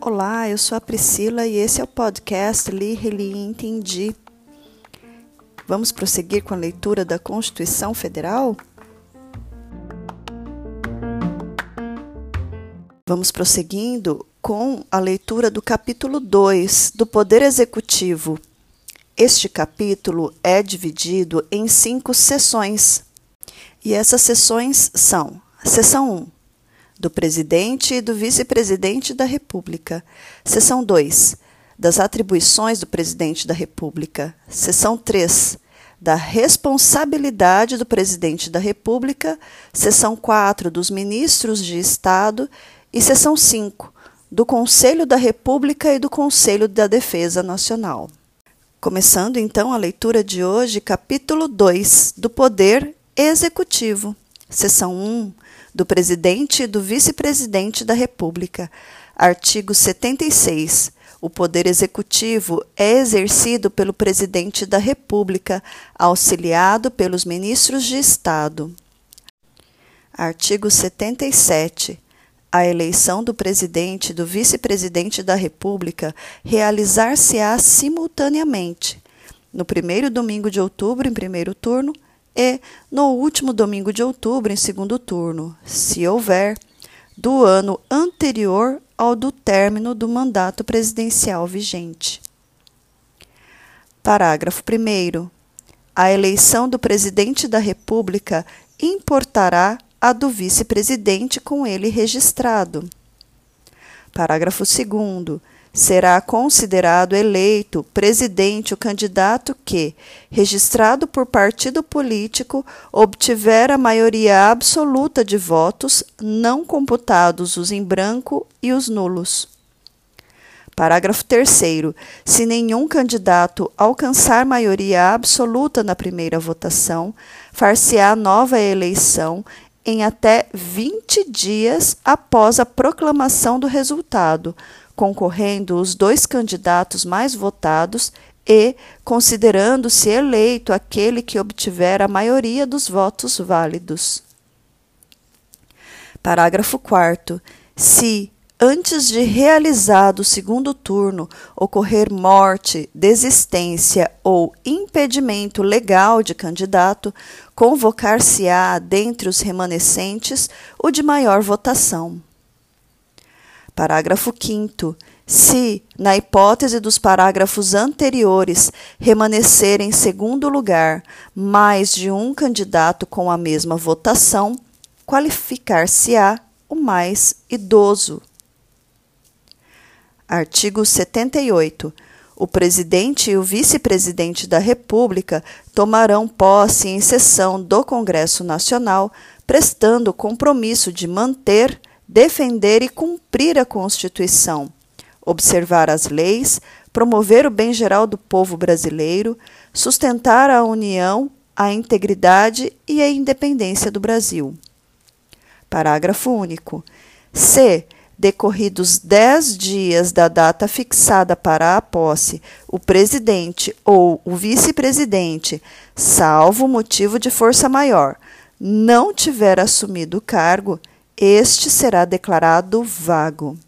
Olá, eu sou a Priscila e esse é o podcast Li, Reli e Entendi. Vamos prosseguir com a leitura da Constituição Federal? Vamos prosseguindo com a leitura do capítulo 2 do Poder Executivo. Este capítulo é dividido em cinco sessões. E essas sessões são: Seção 1 do presidente e do vice-presidente da República. Seção 2. Das atribuições do presidente da República. Seção 3. Da responsabilidade do presidente da República. Seção 4. Dos ministros de Estado. E seção 5. Do Conselho da República e do Conselho da Defesa Nacional. Começando então a leitura de hoje, capítulo 2 do Poder Executivo. Seção 1 do presidente e do vice-presidente da República. Artigo 76. O poder executivo é exercido pelo presidente da República, auxiliado pelos ministros de Estado. Artigo 77. A eleição do presidente e do vice-presidente da República realizar-se-á simultaneamente, no primeiro domingo de outubro, em primeiro turno, e no último domingo de outubro, em segundo turno, se houver, do ano anterior ao do término do mandato presidencial vigente. Parágrafo 1. A eleição do presidente da República importará a do vice-presidente com ele registrado. Parágrafo 2 será considerado eleito presidente o candidato que, registrado por partido político, obtiver a maioria absoluta de votos, não computados os em branco e os nulos. Parágrafo 3. Se nenhum candidato alcançar maioria absoluta na primeira votação, far-se-á nova eleição em até 20 dias após a proclamação do resultado, concorrendo os dois candidatos mais votados e considerando-se eleito aquele que obtiver a maioria dos votos válidos. Parágrafo 4. Se, antes de realizado o segundo turno, ocorrer morte, desistência ou impedimento legal de candidato, convocar-se-á dentre os remanescentes o de maior votação. Parágrafo 5. Se, na hipótese dos parágrafos anteriores, remanescer em segundo lugar mais de um candidato com a mesma votação, qualificar-se-á o mais idoso. Artigo 78. O presidente e o vice-presidente da República tomarão posse em sessão do Congresso Nacional, prestando compromisso de manter defender e cumprir a Constituição, observar as leis, promover o bem geral do povo brasileiro, sustentar a união, a integridade e a independência do Brasil. Parágrafo único. Se, decorridos dez dias da data fixada para a posse, o presidente ou o vice-presidente, salvo motivo de força maior, não tiver assumido o cargo, este será declarado vago.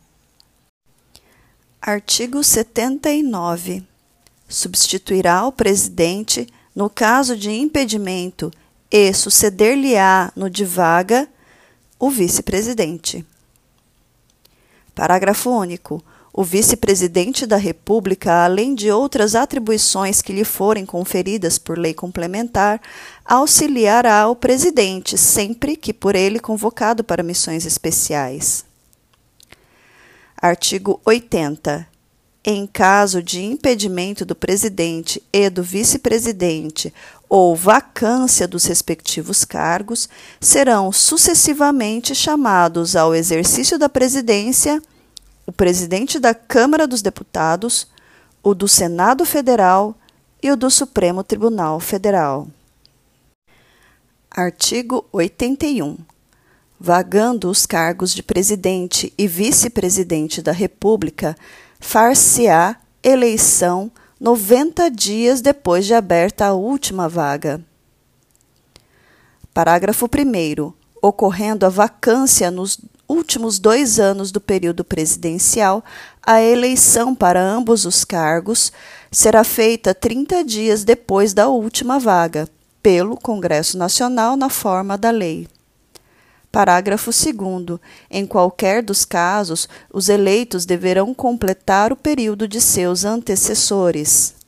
Artigo 79. Substituirá o presidente no caso de impedimento e suceder-lhe-á no de vaga o vice-presidente. Parágrafo único. O vice-presidente da República, além de outras atribuições que lhe forem conferidas por lei complementar, auxiliará o presidente sempre que por ele convocado para missões especiais. Artigo 80. Em caso de impedimento do presidente e do vice-presidente ou vacância dos respectivos cargos, serão sucessivamente chamados ao exercício da presidência o presidente da Câmara dos Deputados, o do Senado Federal e o do Supremo Tribunal Federal. Artigo 81. Vagando os cargos de presidente e vice-presidente da República, far-se-á eleição 90 dias depois de aberta a última vaga. Parágrafo 1. Ocorrendo a vacância nos últimos dois anos do período presidencial, a eleição para ambos os cargos será feita 30 dias depois da última vaga, pelo Congresso Nacional na forma da lei. Parágrafo 2. Em qualquer dos casos, os eleitos deverão completar o período de seus antecessores.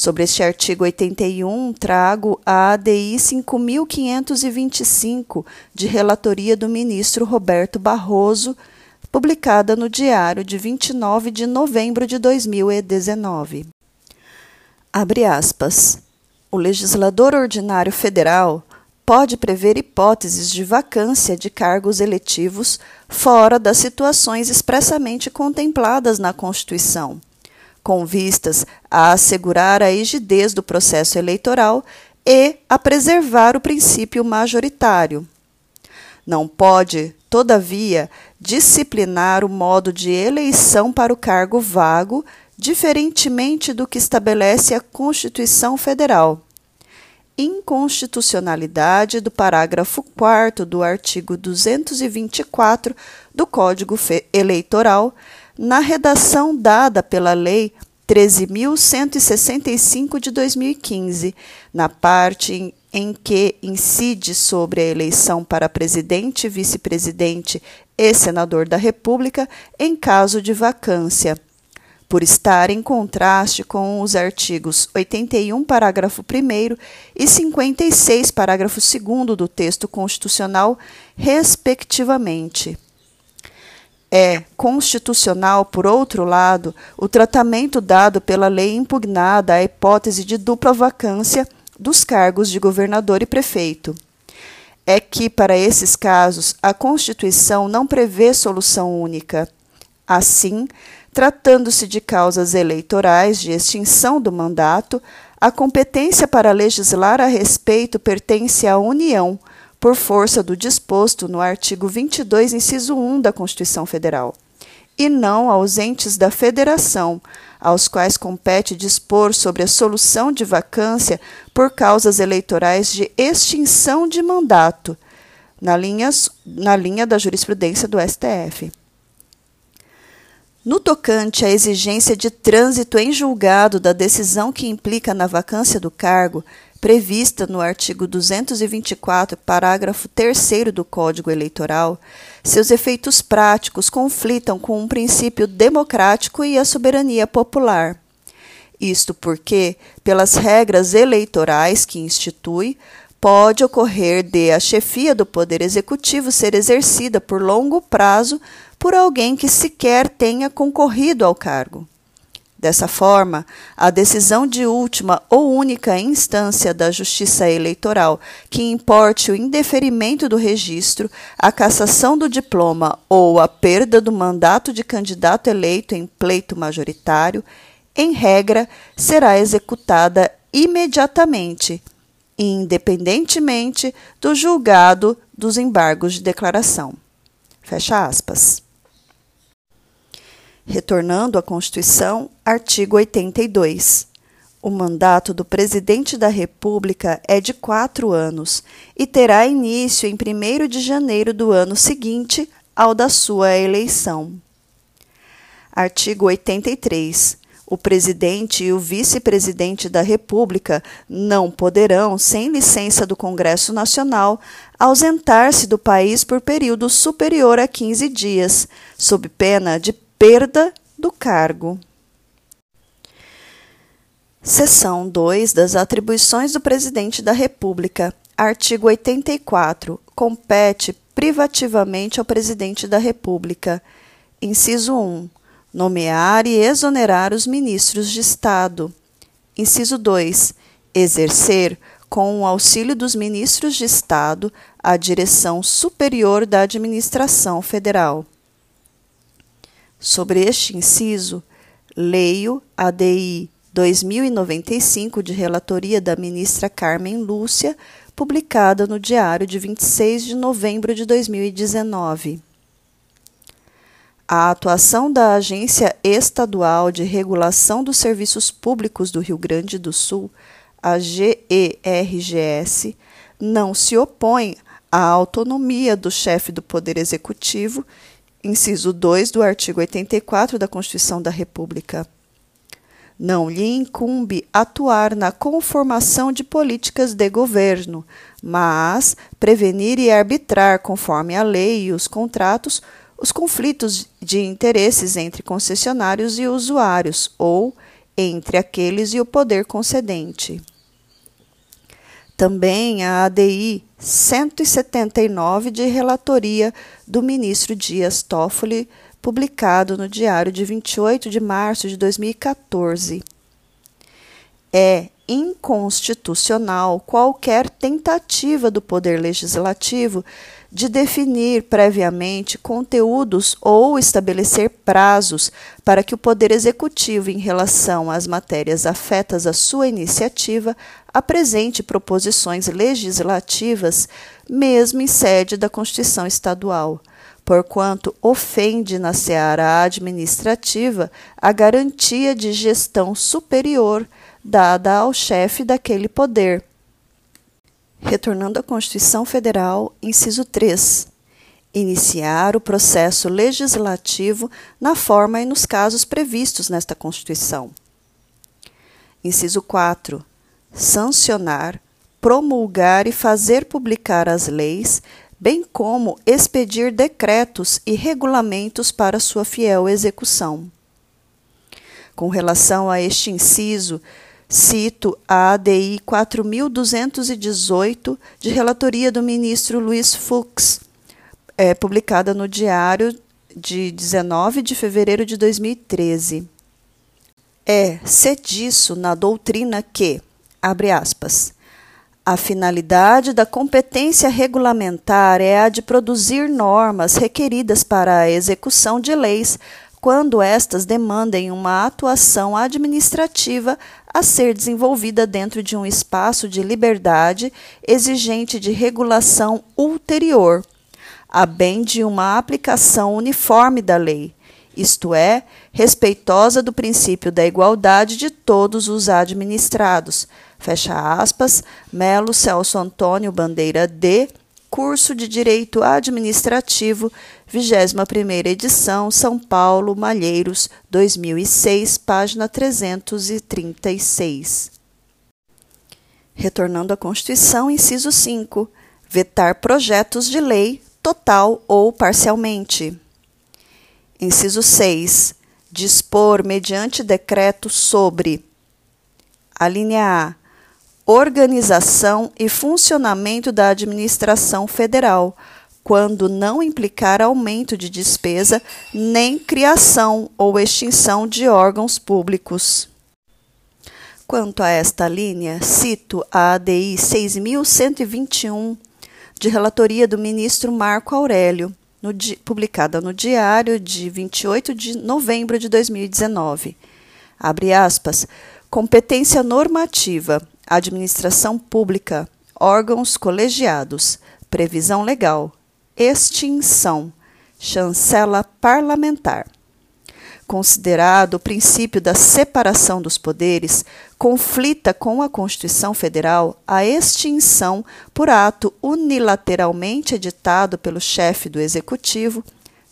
Sobre este artigo 81, trago a ADI 5525, de relatoria do ministro Roberto Barroso, publicada no Diário de 29 de novembro de 2019. Abre aspas. O legislador ordinário federal pode prever hipóteses de vacância de cargos eletivos fora das situações expressamente contempladas na Constituição com vistas a assegurar a rigidez do processo eleitoral e a preservar o princípio majoritário. Não pode, todavia, disciplinar o modo de eleição para o cargo vago, diferentemente do que estabelece a Constituição Federal. Inconstitucionalidade do parágrafo 4 do artigo 224 do Código Eleitoral na redação dada pela Lei 13.165 de 2015, na parte em que incide sobre a eleição para presidente, vice-presidente e senador da República em caso de vacância, por estar em contraste com os artigos 81, parágrafo 1 e 56, parágrafo 2 do texto constitucional, respectivamente. É constitucional, por outro lado, o tratamento dado pela lei impugnada à hipótese de dupla vacância dos cargos de governador e prefeito. É que, para esses casos, a Constituição não prevê solução única. Assim, tratando-se de causas eleitorais de extinção do mandato, a competência para legislar a respeito pertence à União por força do disposto no artigo 22, inciso 1 da Constituição Federal, e não aos entes da Federação, aos quais compete dispor sobre a solução de vacância por causas eleitorais de extinção de mandato, na linha, na linha da jurisprudência do STF. No tocante à exigência de trânsito em julgado da decisão que implica na vacância do cargo, prevista no artigo 224, parágrafo 3 do Código Eleitoral, seus efeitos práticos conflitam com um princípio democrático e a soberania popular. Isto porque, pelas regras eleitorais que institui, pode ocorrer de a chefia do Poder Executivo ser exercida por longo prazo por alguém que sequer tenha concorrido ao cargo. Dessa forma, a decisão de última ou única instância da Justiça Eleitoral que importe o indeferimento do registro, a cassação do diploma ou a perda do mandato de candidato eleito em pleito majoritário, em regra, será executada imediatamente, independentemente do julgado dos embargos de declaração. Fecha aspas. Retornando à Constituição, artigo 82. O mandato do presidente da República é de quatro anos e terá início em 1 de janeiro do ano seguinte ao da sua eleição. Artigo 83. O presidente e o vice-presidente da República não poderão, sem licença do Congresso Nacional, ausentar-se do país por período superior a 15 dias, sob pena de perda do cargo. Seção 2 das atribuições do Presidente da República. Artigo 84. Compete privativamente ao Presidente da República. Inciso 1. Nomear e exonerar os ministros de Estado. Inciso 2. Exercer, com o auxílio dos ministros de Estado, a direção superior da administração federal. Sobre este inciso, leio a DI 2095 de relatoria da ministra Carmen Lúcia, publicada no Diário de 26 de novembro de 2019. A atuação da Agência Estadual de Regulação dos Serviços Públicos do Rio Grande do Sul, a GERGS, não se opõe à autonomia do chefe do Poder Executivo, inciso 2 do artigo 84 da Constituição da República. Não lhe incumbe atuar na conformação de políticas de governo, mas prevenir e arbitrar, conforme a lei e os contratos, os conflitos de interesses entre concessionários e usuários, ou entre aqueles e o poder concedente. Também a ADI 179 de relatoria do ministro Dias Toffoli, publicado no Diário de 28 de março de 2014. É inconstitucional qualquer tentativa do Poder Legislativo de definir previamente conteúdos ou estabelecer prazos para que o Poder Executivo, em relação às matérias afetas à sua iniciativa, apresente proposições legislativas, mesmo em sede da Constituição Estadual, porquanto ofende na seara administrativa a garantia de gestão superior dada ao chefe daquele poder Retornando à Constituição Federal, inciso 3. Iniciar o processo legislativo na forma e nos casos previstos nesta Constituição. Inciso 4. Sancionar, promulgar e fazer publicar as leis, bem como expedir decretos e regulamentos para sua fiel execução. Com relação a este inciso, Cito a ADI 4218, de relatoria do ministro Luiz Fux, é, publicada no Diário de 19 de fevereiro de 2013. É disso na doutrina que, abre aspas, a finalidade da competência regulamentar é a de produzir normas requeridas para a execução de leis quando estas demandem uma atuação administrativa a ser desenvolvida dentro de um espaço de liberdade exigente de regulação ulterior, a bem de uma aplicação uniforme da lei, isto é, respeitosa do princípio da igualdade de todos os administrados. Fecha aspas, Melo Celso Antônio Bandeira D, Curso de Direito Administrativo, 21ª edição, São Paulo, Malheiros, 2006, página 336. Retornando à Constituição, inciso 5. Vetar projetos de lei, total ou parcialmente. Inciso 6. Dispor mediante decreto sobre a linha A organização e funcionamento da administração federal, quando não implicar aumento de despesa nem criação ou extinção de órgãos públicos. Quanto a esta linha, cito a ADI 6121, de relatoria do ministro Marco Aurélio, no, publicada no Diário de 28 de novembro de 2019. Abre aspas. Competência normativa administração pública, órgãos colegiados, previsão legal, extinção, chancela parlamentar. Considerado o princípio da separação dos poderes, conflita com a Constituição Federal a extinção por ato unilateralmente editado pelo chefe do Executivo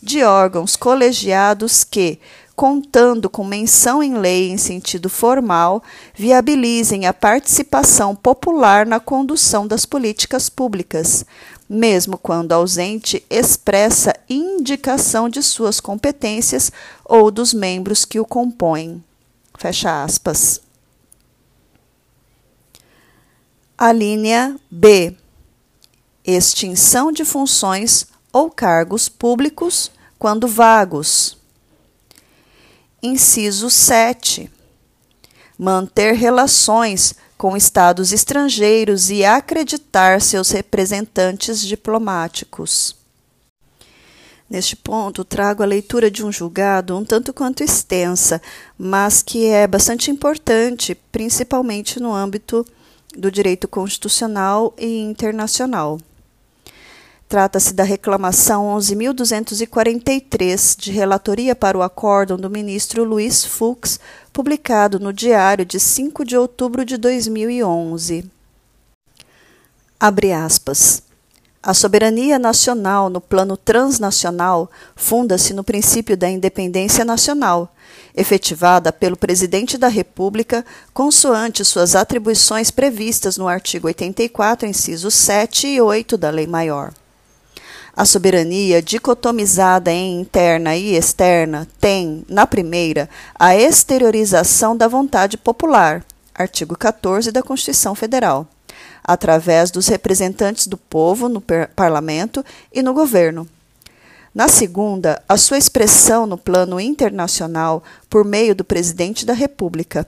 de órgãos colegiados que, contando com menção em lei em sentido formal, viabilizem a participação popular na condução das políticas públicas, mesmo quando ausente expressa indicação de suas competências ou dos membros que o compõem. Fecha aspas. A linha B. Extinção de funções ou cargos públicos quando vagos. Inciso 7. Manter relações com estados estrangeiros e acreditar seus representantes diplomáticos. Neste ponto, trago a leitura de um julgado um tanto quanto extensa, mas que é bastante importante, principalmente no âmbito do direito constitucional e internacional. Trata-se da reclamação 11.243 de relatoria para o acórdão do ministro Luiz Fux, publicado no Diário de 5 de outubro de 2011. Abre aspas. A soberania nacional no plano transnacional funda-se no princípio da independência nacional, efetivada pelo Presidente da República, consoante suas atribuições previstas no artigo 84, incisos 7 e 8 da Lei Maior. A soberania, dicotomizada em interna e externa, tem, na primeira, a exteriorização da vontade popular, artigo 14 da Constituição Federal, através dos representantes do povo no parlamento e no governo. Na segunda, a sua expressão no plano internacional por meio do presidente da República.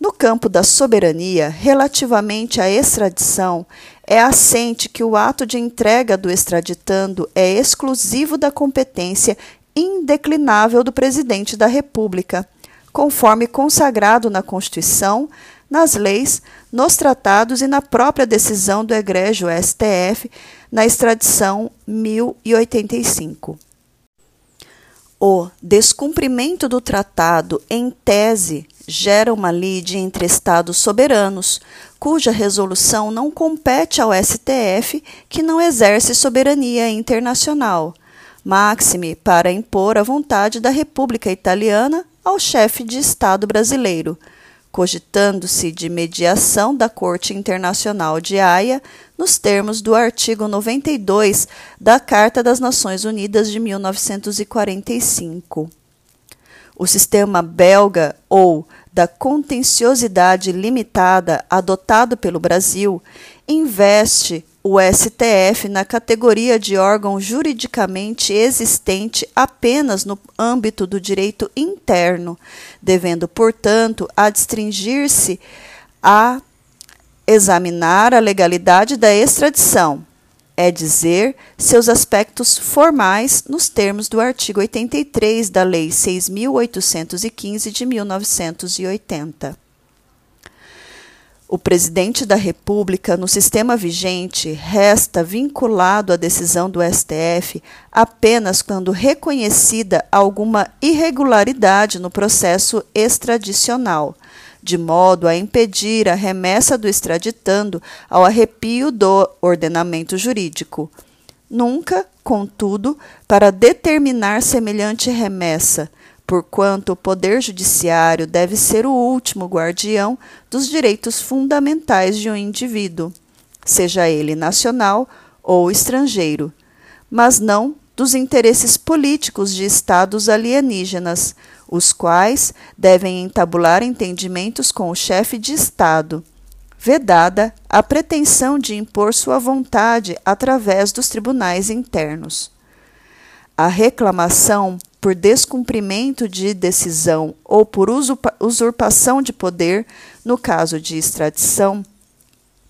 No campo da soberania, relativamente à extradição, é assente que o ato de entrega do extraditando é exclusivo da competência indeclinável do presidente da República, conforme consagrado na Constituição, nas leis, nos tratados e na própria decisão do egrégio STF na extradição 1085. O descumprimento do tratado, em tese, gera uma lide entre Estados soberanos, cuja resolução não compete ao STF, que não exerce soberania internacional, máxime para impor a vontade da República Italiana ao chefe de Estado brasileiro, cogitando-se de mediação da Corte Internacional de Haia nos termos do artigo 92 da Carta das Nações Unidas de 1945. O sistema belga ou da contenciosidade limitada adotado pelo Brasil investe o STF na categoria de órgão juridicamente existente apenas no âmbito do direito interno, devendo, portanto, adstringir-se a examinar a legalidade da extradição, é dizer, seus aspectos formais nos termos do artigo 83 da Lei 6.815 de 1980. O presidente da República, no sistema vigente, resta vinculado à decisão do STF apenas quando reconhecida alguma irregularidade no processo extradicional, de modo a impedir a remessa do extraditando ao arrepio do ordenamento jurídico. Nunca, contudo, para determinar semelhante remessa, porquanto o Poder Judiciário deve ser o último guardião dos direitos fundamentais de um indivíduo, seja ele nacional ou estrangeiro, mas não dos interesses políticos de estados alienígenas, os quais devem entabular entendimentos com o chefe de Estado, vedada a pretensão de impor sua vontade através dos tribunais internos. A reclamação por descumprimento de decisão ou por usurpação de poder, no caso de extradição,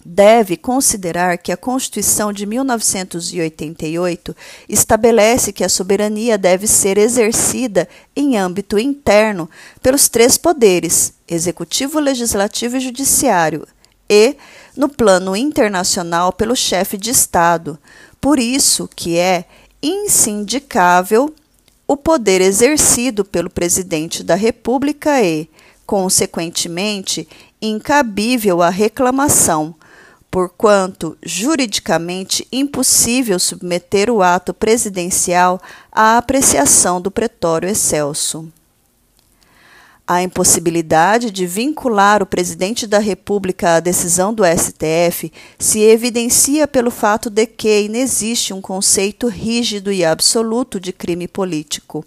deve considerar que a Constituição de 1988 estabelece que a soberania deve ser exercida em âmbito interno pelos três poderes, executivo, legislativo e judiciário, e no plano internacional pelo chefe de Estado. Por isso que é insindicável o poder exercido pelo presidente da República e, consequentemente, incabível a reclamação porquanto juridicamente impossível submeter o ato presidencial à apreciação do pretório excelso. A impossibilidade de vincular o presidente da República à decisão do STF se evidencia pelo fato de que inexiste um conceito rígido e absoluto de crime político.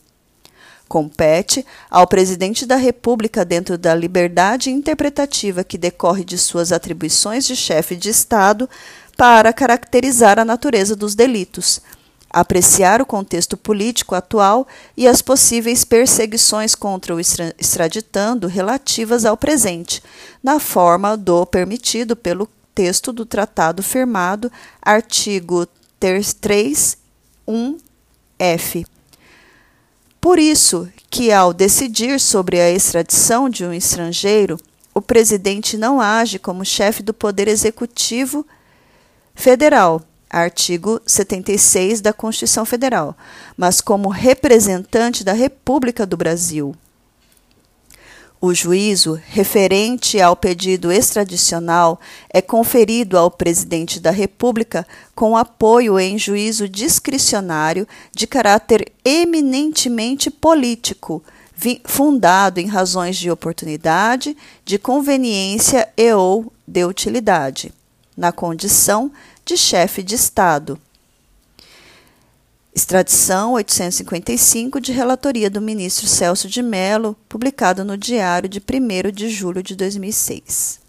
Compete ao Presidente da República, dentro da liberdade interpretativa que decorre de suas atribuições de chefe de Estado, para caracterizar a natureza dos delitos, apreciar o contexto político atual e as possíveis perseguições contra o extraditando relativas ao presente, na forma do permitido pelo texto do tratado firmado, artigo 3, 1, F por isso que, ao decidir sobre a extradição de um estrangeiro, o presidente não age como chefe do Poder Executivo Federal, artigo 76 da Constituição Federal, mas como representante da República do Brasil. O juízo referente ao pedido extradicional é conferido ao presidente da República com apoio em juízo discricionário de caráter eminentemente político, fundado em razões de oportunidade, de conveniência e ou de utilidade, na condição de chefe de Estado Extradição 855 de relatoria do ministro Celso de Mello, publicado no Diário de 1 de julho de 2006.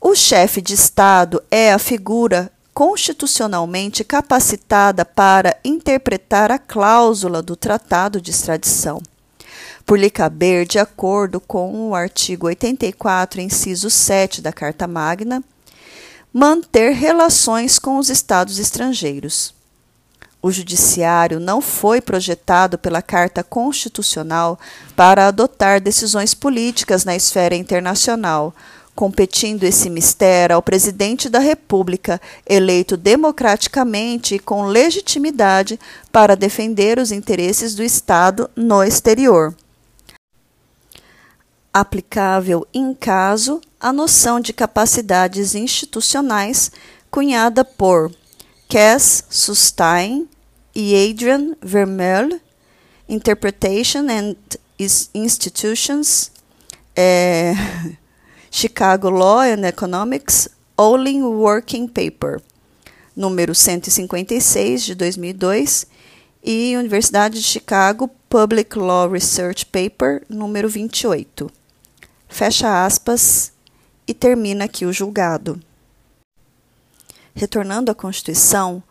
O chefe de Estado é a figura constitucionalmente capacitada para interpretar a cláusula do Tratado de Extradição, por lhe caber, de acordo com o artigo 84, inciso 7 da Carta Magna, manter relações com os Estados estrangeiros o Judiciário não foi projetado pela Carta Constitucional para adotar decisões políticas na esfera internacional, competindo esse mistério ao Presidente da República, eleito democraticamente e com legitimidade para defender os interesses do Estado no exterior. Aplicável, em caso, a noção de capacidades institucionais cunhada por Cass Sustain e Adrian Vermeul, Interpretation and Institutions, é, Chicago Law and Economics, Olin Working Paper, número 156 de 2002, e Universidade de Chicago Public Law Research Paper, número 28. Fecha aspas e termina aqui o julgado retornando à Constituição,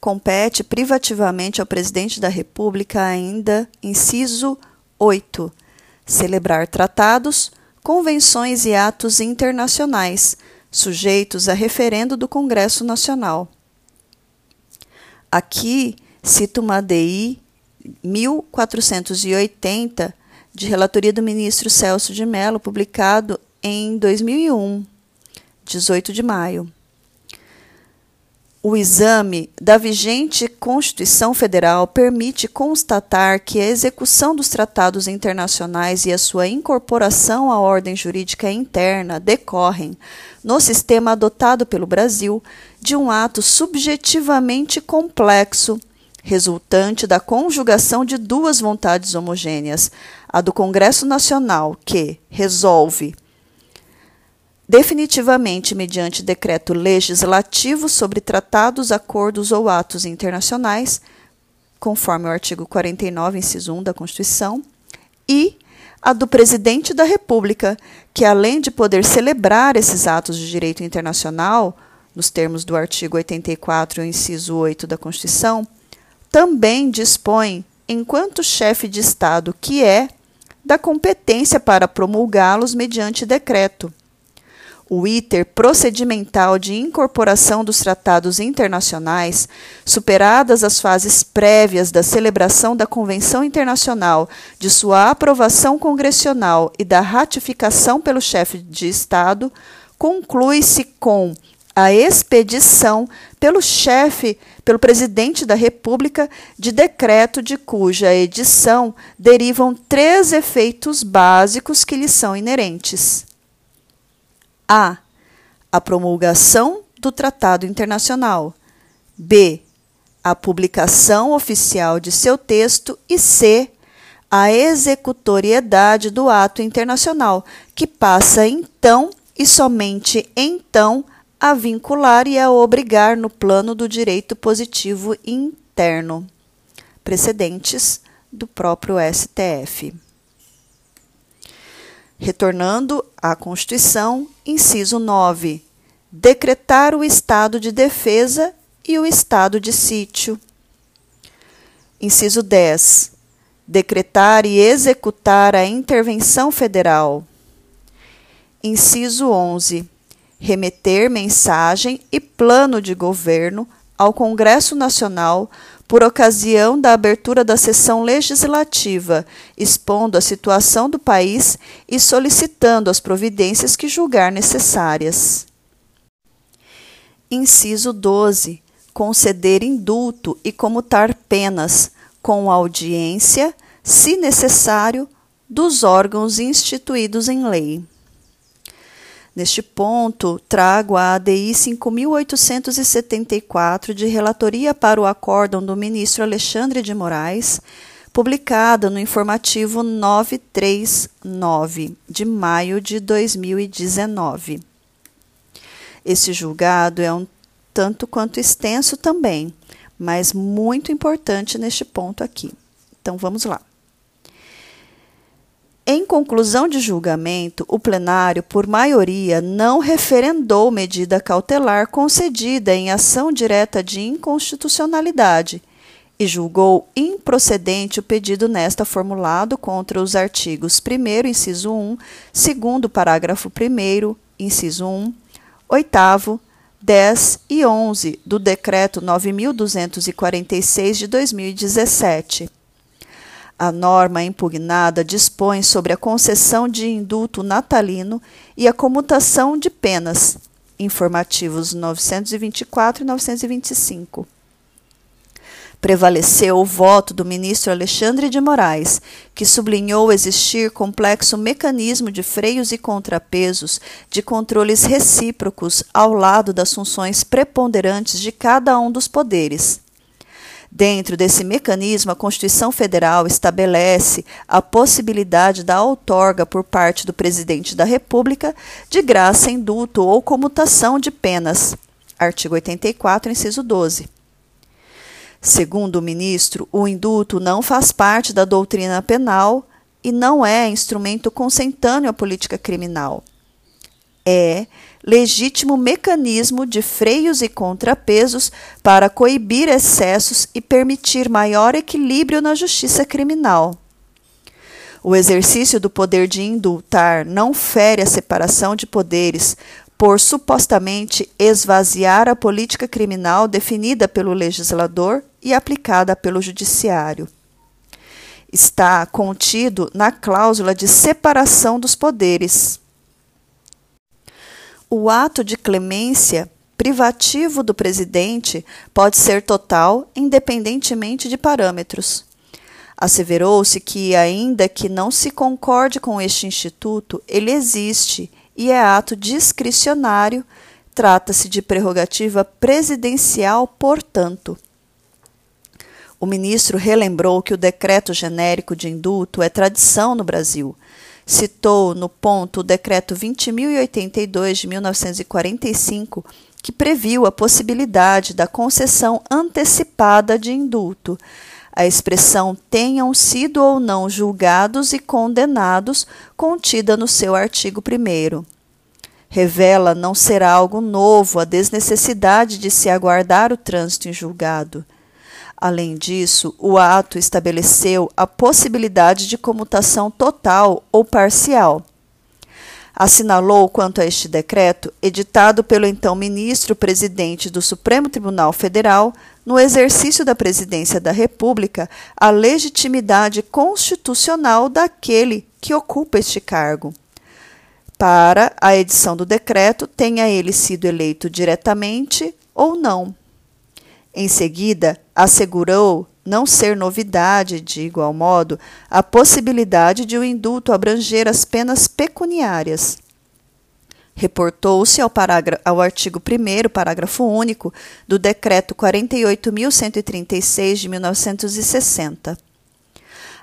compete privativamente ao Presidente da República ainda, inciso 8, celebrar tratados, convenções e atos internacionais sujeitos a referendo do Congresso Nacional. Aqui cito uma DI 1480 de relatoria do ministro Celso de Mello, publicado em 2001, 18 de maio o exame da vigente Constituição Federal permite constatar que a execução dos tratados internacionais e a sua incorporação à ordem jurídica interna decorrem, no sistema adotado pelo Brasil, de um ato subjetivamente complexo, resultante da conjugação de duas vontades homogêneas: a do Congresso Nacional, que resolve definitivamente mediante decreto legislativo sobre tratados, acordos ou atos internacionais, conforme o artigo 49, inciso 1 da Constituição, e a do presidente da República, que além de poder celebrar esses atos de direito internacional, nos termos do artigo 84, inciso 8 da Constituição, também dispõe, enquanto chefe de Estado que é, da competência para promulgá-los mediante decreto o ITER procedimental de incorporação dos tratados internacionais, superadas as fases prévias da celebração da Convenção Internacional, de sua aprovação congressional e da ratificação pelo chefe de Estado, conclui-se com a expedição pelo chefe, pelo presidente da República, de decreto de cuja edição derivam três efeitos básicos que lhe são inerentes. A. A promulgação do Tratado Internacional. B. A publicação oficial de seu texto. E C. A executoriedade do ato internacional, que passa então e somente então a vincular e a obrigar no plano do direito positivo interno. Precedentes do próprio STF. Retornando à Constituição, inciso 9. Decretar o estado de defesa e o estado de sítio. Inciso 10. Decretar e executar a intervenção federal. Inciso 11. Remeter mensagem e plano de governo ao Congresso Nacional por ocasião da abertura da sessão legislativa, expondo a situação do país e solicitando as providências que julgar necessárias. Inciso 12. Conceder indulto e comutar penas, com audiência, se necessário, dos órgãos instituídos em lei. Neste ponto, trago a ADI 5874 de relatoria para o acórdão do ministro Alexandre de Moraes, publicada no informativo 939 de maio de 2019. Esse julgado é um tanto quanto extenso também, mas muito importante neste ponto aqui. Então vamos lá. Em conclusão de julgamento, o plenário, por maioria, não referendou medida cautelar concedida em ação direta de inconstitucionalidade e julgou improcedente o pedido nesta formulado contra os artigos 1, inciso 1, 2, parágrafo 1, inciso 1, 8, 10 e 11 do Decreto 9.246 de 2017 a norma impugnada dispõe sobre a concessão de indulto natalino e a comutação de penas, informativos 924 e 925. Prevaleceu o voto do ministro Alexandre de Moraes, que sublinhou existir complexo mecanismo de freios e contrapesos de controles recíprocos ao lado das funções preponderantes de cada um dos poderes Dentro desse mecanismo, a Constituição Federal estabelece a possibilidade da outorga por parte do presidente da República de graça, indulto ou comutação de penas. Artigo 84, inciso 12. Segundo o ministro, o indulto não faz parte da doutrina penal e não é instrumento consentâneo à política criminal. É legítimo mecanismo de freios e contrapesos para coibir excessos e permitir maior equilíbrio na justiça criminal. O exercício do poder de indultar não fere a separação de poderes, por supostamente esvaziar a política criminal definida pelo legislador e aplicada pelo judiciário. Está contido na cláusula de separação dos poderes o ato de clemência privativo do presidente pode ser total, independentemente de parâmetros. Asseverou-se que, ainda que não se concorde com este instituto, ele existe e é ato discricionário, trata-se de prerrogativa presidencial, portanto. O ministro relembrou que o decreto genérico de indulto é tradição no Brasil citou no ponto o decreto 20.082 de 1945, que previu a possibilidade da concessão antecipada de indulto. A expressão tenham sido ou não julgados e condenados, contida no seu artigo 1. Revela não ser algo novo a desnecessidade de se aguardar o trânsito em julgado. Além disso, o ato estabeleceu a possibilidade de comutação total ou parcial. Assinalou quanto a este decreto, editado pelo então ministro-presidente do Supremo Tribunal Federal, no exercício da presidência da República, a legitimidade constitucional daquele que ocupa este cargo. Para a edição do decreto, tenha ele sido eleito diretamente ou não. Em seguida, assegurou não ser novidade, de igual modo, a possibilidade de o indulto abranger as penas pecuniárias. Reportou-se ao, ao, artigo 1, parágrafo único, do Decreto 48.136 de 1960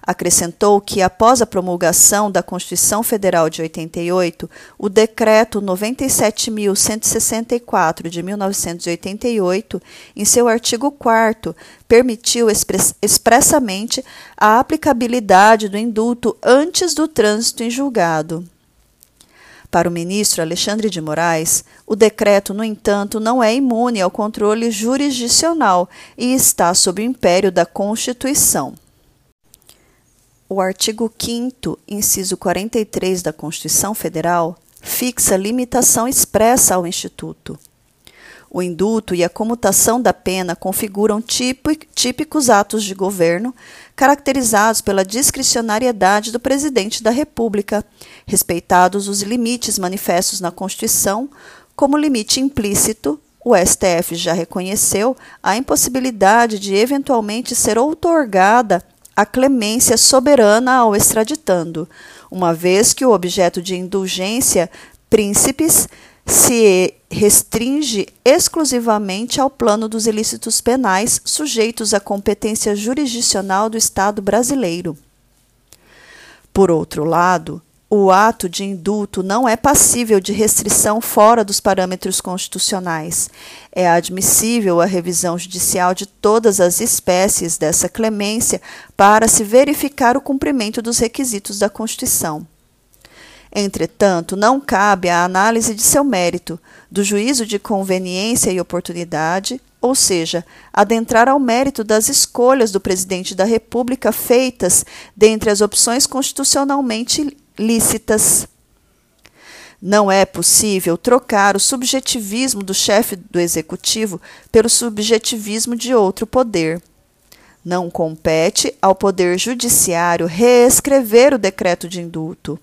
Acrescentou que, após a promulgação da Constituição Federal de 88, o Decreto 97.164 de 1988, em seu artigo 4, permitiu express expressamente a aplicabilidade do indulto antes do trânsito em julgado. Para o ministro Alexandre de Moraes, o decreto, no entanto, não é imune ao controle jurisdicional e está sob o império da Constituição. O artigo 5, inciso 43 da Constituição Federal, fixa limitação expressa ao Instituto. O indulto e a comutação da pena configuram típicos atos de governo caracterizados pela discricionariedade do presidente da República, respeitados os limites manifestos na Constituição, como limite implícito, o STF já reconheceu a impossibilidade de eventualmente ser outorgada a clemência soberana ao extraditando, uma vez que o objeto de indulgência príncipes se restringe exclusivamente ao plano dos ilícitos penais sujeitos à competência jurisdicional do Estado brasileiro. Por outro lado, o ato de indulto não é passível de restrição fora dos parâmetros constitucionais. É admissível a revisão judicial de todas as espécies dessa clemência para se verificar o cumprimento dos requisitos da Constituição. Entretanto, não cabe a análise de seu mérito, do juízo de conveniência e oportunidade, ou seja, adentrar ao mérito das escolhas do presidente da República feitas dentre as opções constitucionalmente lícitas. Não é possível trocar o subjetivismo do chefe do executivo pelo subjetivismo de outro poder. Não compete ao Poder Judiciário reescrever o decreto de indulto.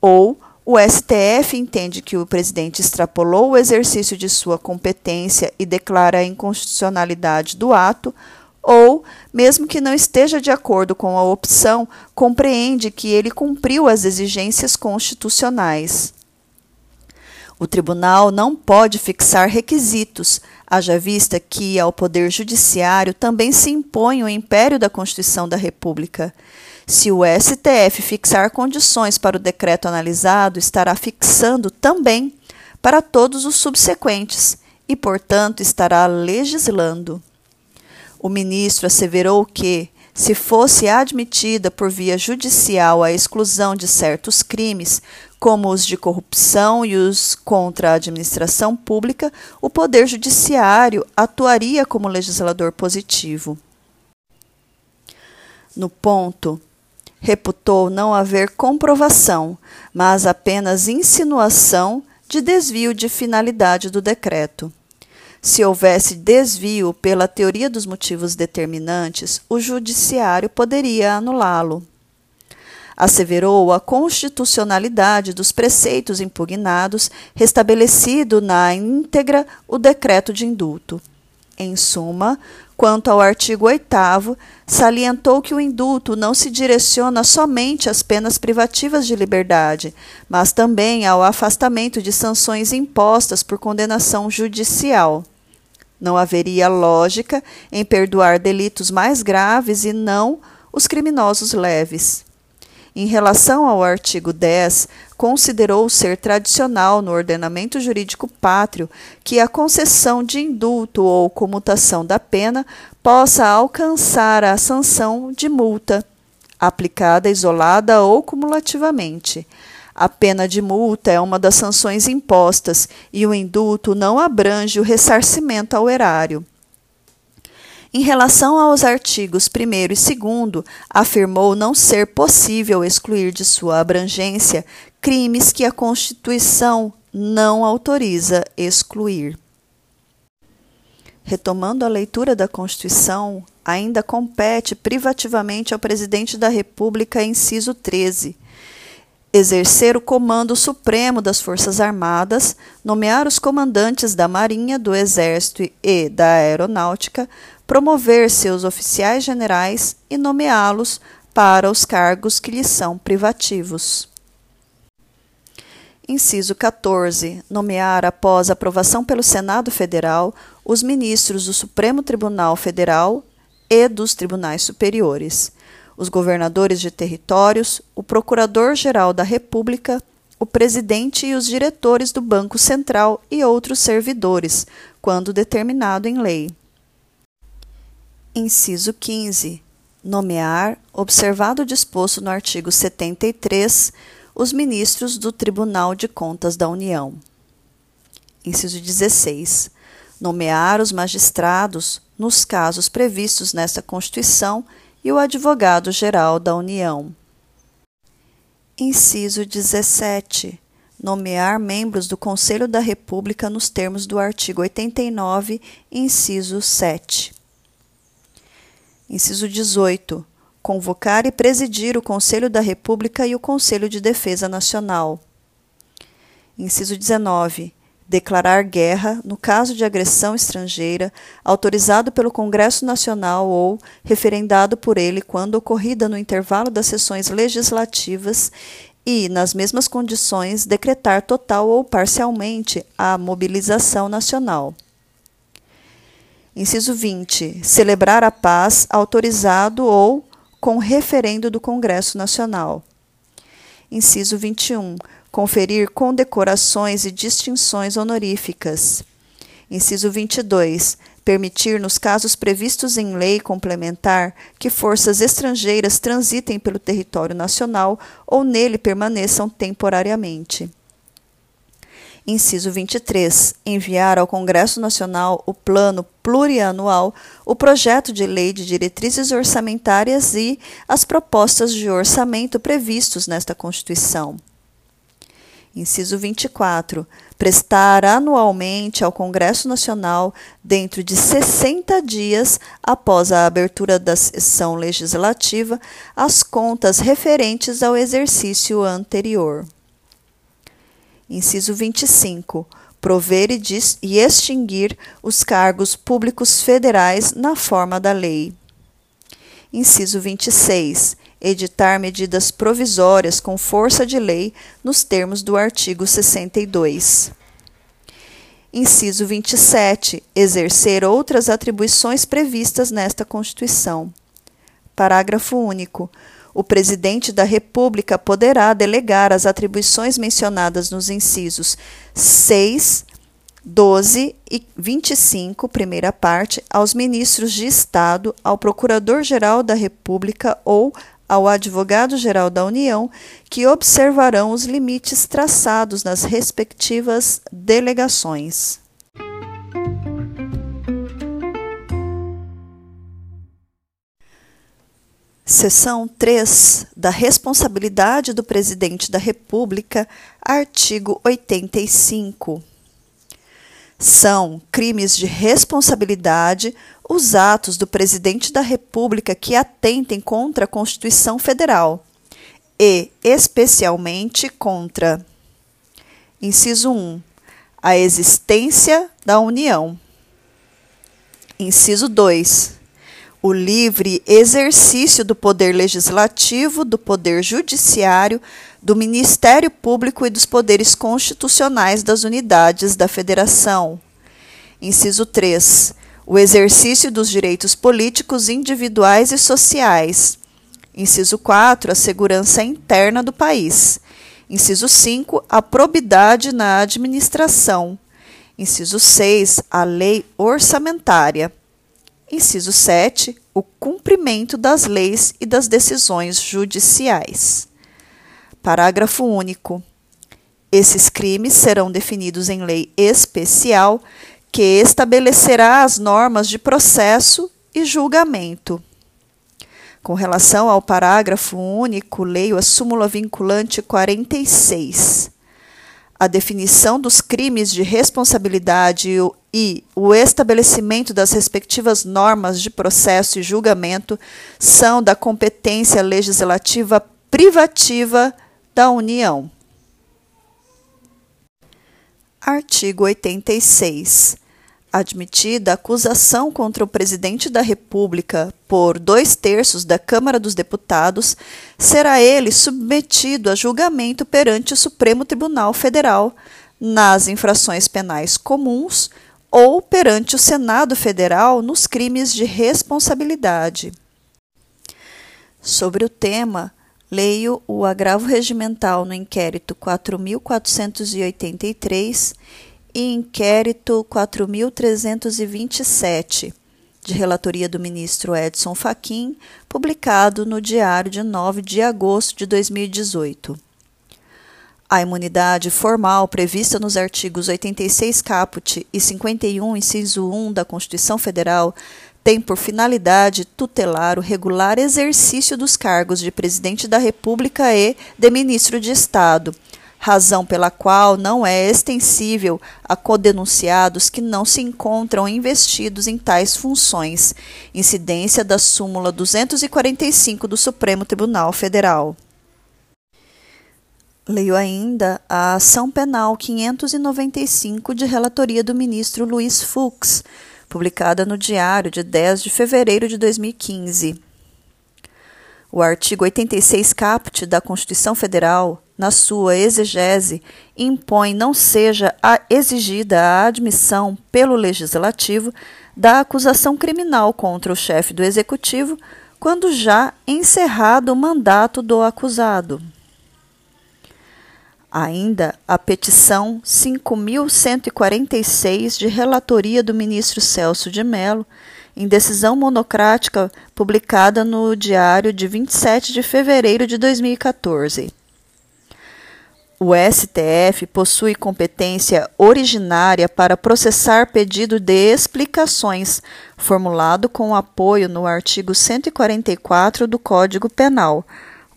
Ou o STF entende que o presidente extrapolou o exercício de sua competência e declara a inconstitucionalidade do ato, ou, mesmo que não esteja de acordo com a opção, compreende que ele cumpriu as exigências constitucionais. O tribunal não pode fixar requisitos, haja vista que ao Poder Judiciário também se impõe o império da Constituição da República. Se o STF fixar condições para o decreto analisado, estará fixando também para todos os subsequentes e, portanto, estará legislando. O ministro asseverou que, se fosse admitida por via judicial a exclusão de certos crimes, como os de corrupção e os contra a administração pública, o Poder Judiciário atuaria como legislador positivo. No ponto reputou não haver comprovação, mas apenas insinuação de desvio de finalidade do decreto. Se houvesse desvio pela teoria dos motivos determinantes, o judiciário poderia anulá-lo. Asseverou a constitucionalidade dos preceitos impugnados, restabelecido na íntegra o decreto de indulto. Em suma, Quanto ao artigo 8, salientou que o indulto não se direciona somente às penas privativas de liberdade, mas também ao afastamento de sanções impostas por condenação judicial. Não haveria lógica em perdoar delitos mais graves e não os criminosos leves. Em relação ao artigo 10, considerou ser tradicional no ordenamento jurídico pátrio que a concessão de indulto ou comutação da pena possa alcançar a sanção de multa, aplicada isolada ou cumulativamente. A pena de multa é uma das sanções impostas e o indulto não abrange o ressarcimento ao erário. Em relação aos artigos 1 e 2, afirmou não ser possível excluir de sua abrangência crimes que a Constituição não autoriza excluir. Retomando a leitura da Constituição, ainda compete privativamente ao Presidente da República, inciso 13, exercer o comando supremo das Forças Armadas, nomear os comandantes da Marinha, do Exército e da Aeronáutica, promover seus oficiais generais e nomeá-los para os cargos que lhes são privativos. Inciso 14. Nomear, após aprovação pelo Senado Federal, os ministros do Supremo Tribunal Federal e dos tribunais superiores, os governadores de territórios, o Procurador-Geral da República, o presidente e os diretores do Banco Central e outros servidores, quando determinado em lei. Inciso 15. Nomear, observado o disposto no artigo 73, os ministros do Tribunal de Contas da União. Inciso 16. Nomear os magistrados nos casos previstos nesta Constituição e o advogado-geral da União. Inciso 17. Nomear membros do Conselho da República nos termos do artigo 89, inciso 7. Inciso 18. Convocar e presidir o Conselho da República e o Conselho de Defesa Nacional. Inciso 19. declarar guerra no caso de agressão estrangeira, autorizado pelo Congresso Nacional ou referendado por ele quando ocorrida no intervalo das sessões legislativas e, nas mesmas condições, decretar total ou parcialmente a mobilização nacional. Inciso 20. Celebrar a paz autorizado ou com referendo do Congresso Nacional. Inciso 21 conferir condecorações e distinções honoríficas. Inciso 22. Permitir, nos casos previstos em lei complementar, que forças estrangeiras transitem pelo território nacional ou nele permaneçam temporariamente. Inciso 23. Enviar ao Congresso Nacional o Plano Plurianual, o projeto de lei de diretrizes orçamentárias e as propostas de orçamento previstos nesta Constituição. Inciso 24. Prestar anualmente ao Congresso Nacional, dentro de 60 dias após a abertura da sessão legislativa, as contas referentes ao exercício anterior. Inciso 25. Prover e, e extinguir os cargos públicos federais na forma da lei. Inciso 26 editar medidas provisórias com força de lei nos termos do artigo 62. Inciso 27. Exercer outras atribuições previstas nesta Constituição. Parágrafo único. O presidente da República poderá delegar as atribuições mencionadas nos incisos 6, 12 e 25, primeira parte, aos ministros de Estado, ao Procurador-Geral da República ou ao Advogado-Geral da União, que observarão os limites traçados nas respectivas delegações. Seção 3 da Responsabilidade do Presidente da República, artigo 85. São crimes de responsabilidade os atos do Presidente da República que atentem contra a Constituição Federal e, especialmente, contra: inciso 1. A existência da União. Inciso 2. O livre exercício do poder legislativo, do poder judiciário, do Ministério Público e dos poderes constitucionais das unidades da Federação. Inciso 3 o exercício dos direitos políticos individuais e sociais. Inciso 4, a segurança interna do país. Inciso 5, a probidade na administração. Inciso 6, a lei orçamentária. Inciso 7, o cumprimento das leis e das decisões judiciais. Parágrafo único. Esses crimes serão definidos em lei especial que estabelecerá as normas de processo e julgamento. Com relação ao parágrafo único, leio a súmula vinculante 46. A definição dos crimes de responsabilidade e o estabelecimento das respectivas normas de processo e julgamento são da competência legislativa privativa da União. Artigo 86 admitida acusação contra o presidente da República por dois terços da Câmara dos Deputados, será ele submetido a julgamento perante o Supremo Tribunal Federal nas infrações penais comuns ou perante o Senado Federal nos crimes de responsabilidade. Sobre o tema, leio o agravo regimental no inquérito 4483 e inquérito 4327, de relatoria do ministro Edson Fachin, publicado no Diário de 9 de agosto de 2018. A imunidade formal prevista nos artigos 86 caput e 51 inciso 1 da Constituição Federal tem por finalidade tutelar o regular exercício dos cargos de presidente da República e de ministro de Estado razão pela qual não é extensível a codenunciados que não se encontram investidos em tais funções, incidência da súmula 245 do Supremo Tribunal Federal. Leio ainda a ação penal 595 de relatoria do ministro Luiz Fux, publicada no Diário de 10 de fevereiro de 2015. O artigo 86 caput da Constituição Federal, na sua exegese, impõe não seja exigida a admissão pelo legislativo da acusação criminal contra o chefe do executivo quando já encerrado o mandato do acusado. Ainda a petição 5.146 de relatoria do ministro Celso de Mello, em decisão monocrática publicada no Diário de 27 de fevereiro de 2014. O STF possui competência originária para processar pedido de explicações, formulado com apoio no artigo 144 do Código Penal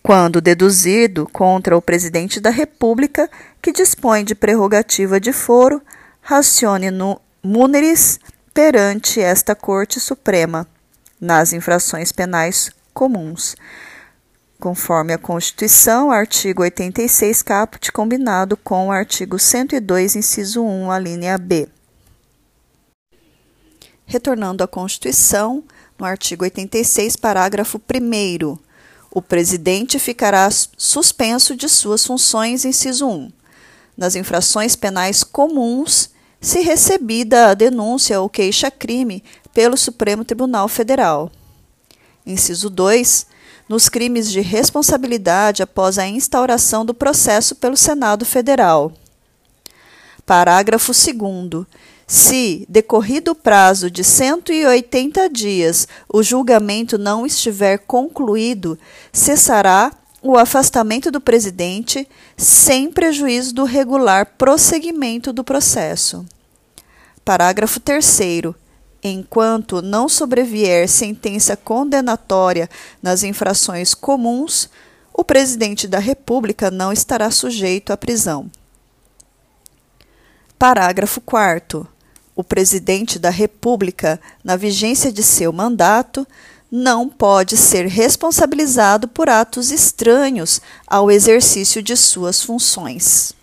quando deduzido contra o presidente da República, que dispõe de prerrogativa de foro, racione no muneris perante esta Corte Suprema, nas infrações penais comuns, conforme a Constituição, artigo 86 caput, combinado com o artigo 102, inciso 1, a linha B. Retornando à Constituição, no artigo 86, parágrafo 1 o presidente ficará suspenso de suas funções, inciso 1. Nas infrações penais comuns, se recebida a denúncia ou queixa-crime pelo Supremo Tribunal Federal. Inciso 2. Nos crimes de responsabilidade após a instauração do processo pelo Senado Federal. Parágrafo 2. Se, decorrido o prazo de 180 dias, o julgamento não estiver concluído, cessará o afastamento do presidente sem prejuízo do regular prosseguimento do processo. Parágrafo 3. Enquanto não sobrevier sentença condenatória nas infrações comuns, o presidente da República não estará sujeito à prisão. Parágrafo 4 o presidente da República, na vigência de seu mandato, não pode ser responsabilizado por atos estranhos ao exercício de suas funções.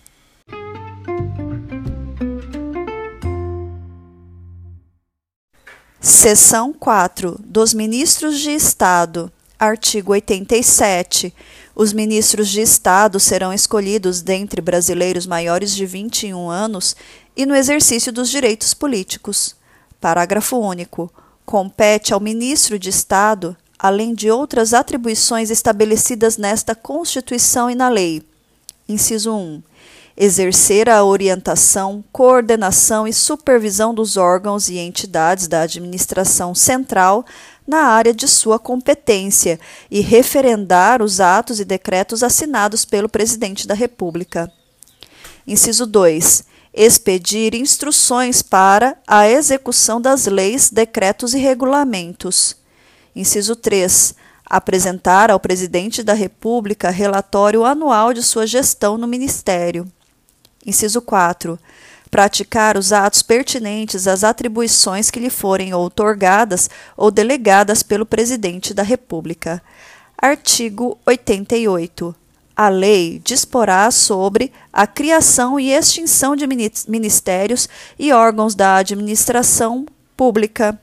Seção 4 dos Ministros de Estado. Artigo 87. Os ministros de Estado serão escolhidos dentre brasileiros maiores de 21 anos e no exercício dos direitos políticos. Parágrafo único. Compete ao ministro de Estado, além de outras atribuições estabelecidas nesta Constituição e na lei. Inciso 1. Exercer a orientação, coordenação e supervisão dos órgãos e entidades da administração central na área de sua competência e referendar os atos e decretos assinados pelo Presidente da República. Inciso 2 expedir instruções para a execução das leis, decretos e regulamentos. Inciso 3. Apresentar ao Presidente da República relatório anual de sua gestão no Ministério. Inciso 4. Praticar os atos pertinentes às atribuições que lhe forem outorgadas ou delegadas pelo Presidente da República. Artigo 88 a lei disporá sobre a criação e extinção de ministérios e órgãos da administração pública.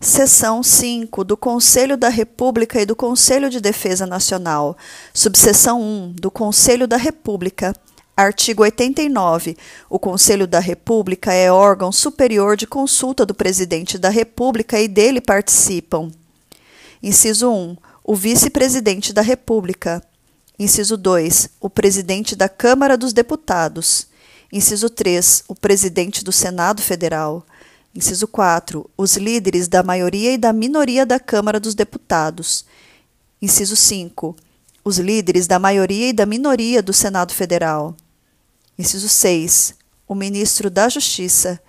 Seção 5 do Conselho da República e do Conselho de Defesa Nacional. Subseção 1 do Conselho da República. Artigo 89. O Conselho da República é órgão superior de consulta do Presidente da República e dele participam. Inciso 1. O Vice-Presidente da República. Inciso 2. O presidente da Câmara dos Deputados. Inciso 3. O presidente do Senado Federal. Inciso 4. Os líderes da maioria e da minoria da Câmara dos Deputados. Inciso 5. Os líderes da maioria e da minoria do Senado Federal. Inciso 6. O ministro da Justiça.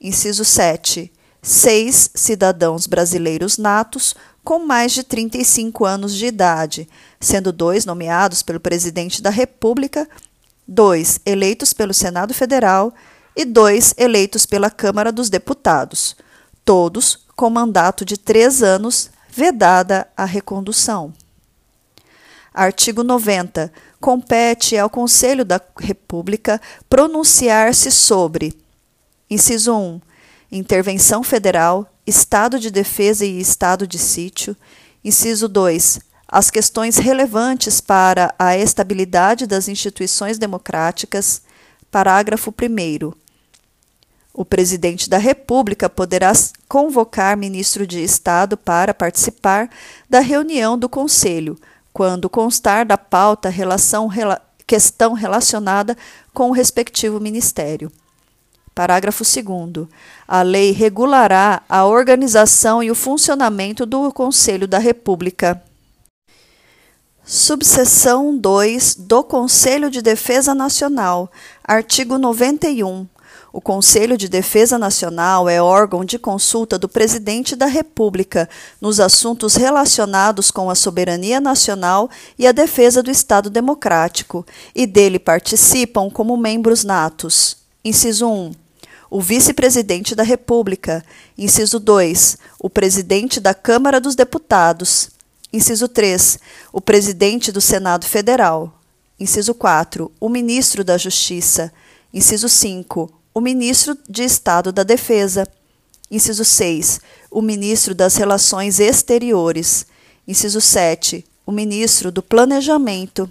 Inciso 7. Seis cidadãos brasileiros natos com mais de 35 anos de idade, sendo dois nomeados pelo Presidente da República, dois eleitos pelo Senado Federal e dois eleitos pela Câmara dos Deputados, todos com mandato de três anos, vedada a recondução. Artigo 90. Compete ao Conselho da República pronunciar-se sobre: inciso 1. Intervenção federal, estado de defesa e estado de sítio. Inciso 2. As questões relevantes para a estabilidade das instituições democráticas. Parágrafo 1. O presidente da República poderá convocar ministro de Estado para participar da reunião do Conselho quando constar da pauta relação, rela, questão relacionada com o respectivo ministério. Parágrafo 2. A lei regulará a organização e o funcionamento do Conselho da República. Subseção 2 do Conselho de Defesa Nacional. Artigo 91. O Conselho de Defesa Nacional é órgão de consulta do Presidente da República nos assuntos relacionados com a soberania nacional e a defesa do Estado Democrático, e dele participam como membros natos. Inciso 1. O Vice-Presidente da República. Inciso 2. O Presidente da Câmara dos Deputados. Inciso 3. O Presidente do Senado Federal. Inciso 4. O Ministro da Justiça. Inciso 5 o ministro de Estado da Defesa. Inciso 6. O ministro das Relações Exteriores. Inciso 7. O ministro do Planejamento.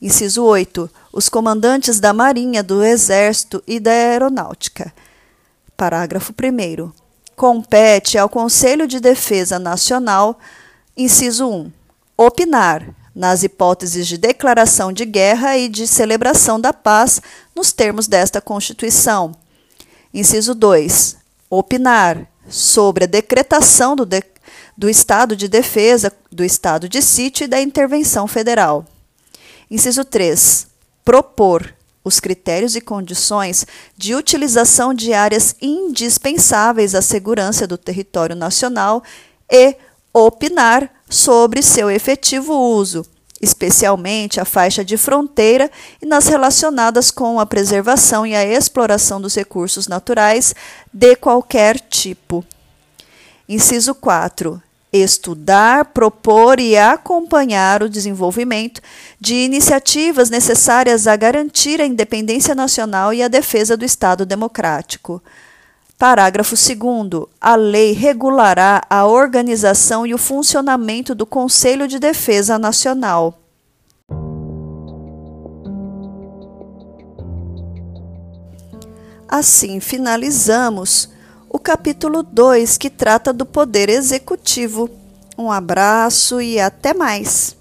Inciso 8. Os comandantes da Marinha, do Exército e da Aeronáutica. Parágrafo 1. Compete ao Conselho de Defesa Nacional, inciso 1, opinar, nas hipóteses de declaração de guerra e de celebração da paz nos termos desta Constituição. Inciso 2. Opinar sobre a decretação do, de, do estado de defesa, do estado de sítio e da intervenção federal. Inciso 3. Propor os critérios e condições de utilização de áreas indispensáveis à segurança do território nacional e opinar sobre seu efetivo uso, especialmente a faixa de fronteira e nas relacionadas com a preservação e a exploração dos recursos naturais de qualquer tipo. Inciso 4. Estudar, propor e acompanhar o desenvolvimento de iniciativas necessárias a garantir a independência nacional e a defesa do Estado democrático. Parágrafo 2. A lei regulará a organização e o funcionamento do Conselho de Defesa Nacional. Assim finalizamos o capítulo 2, que trata do Poder Executivo. Um abraço e até mais!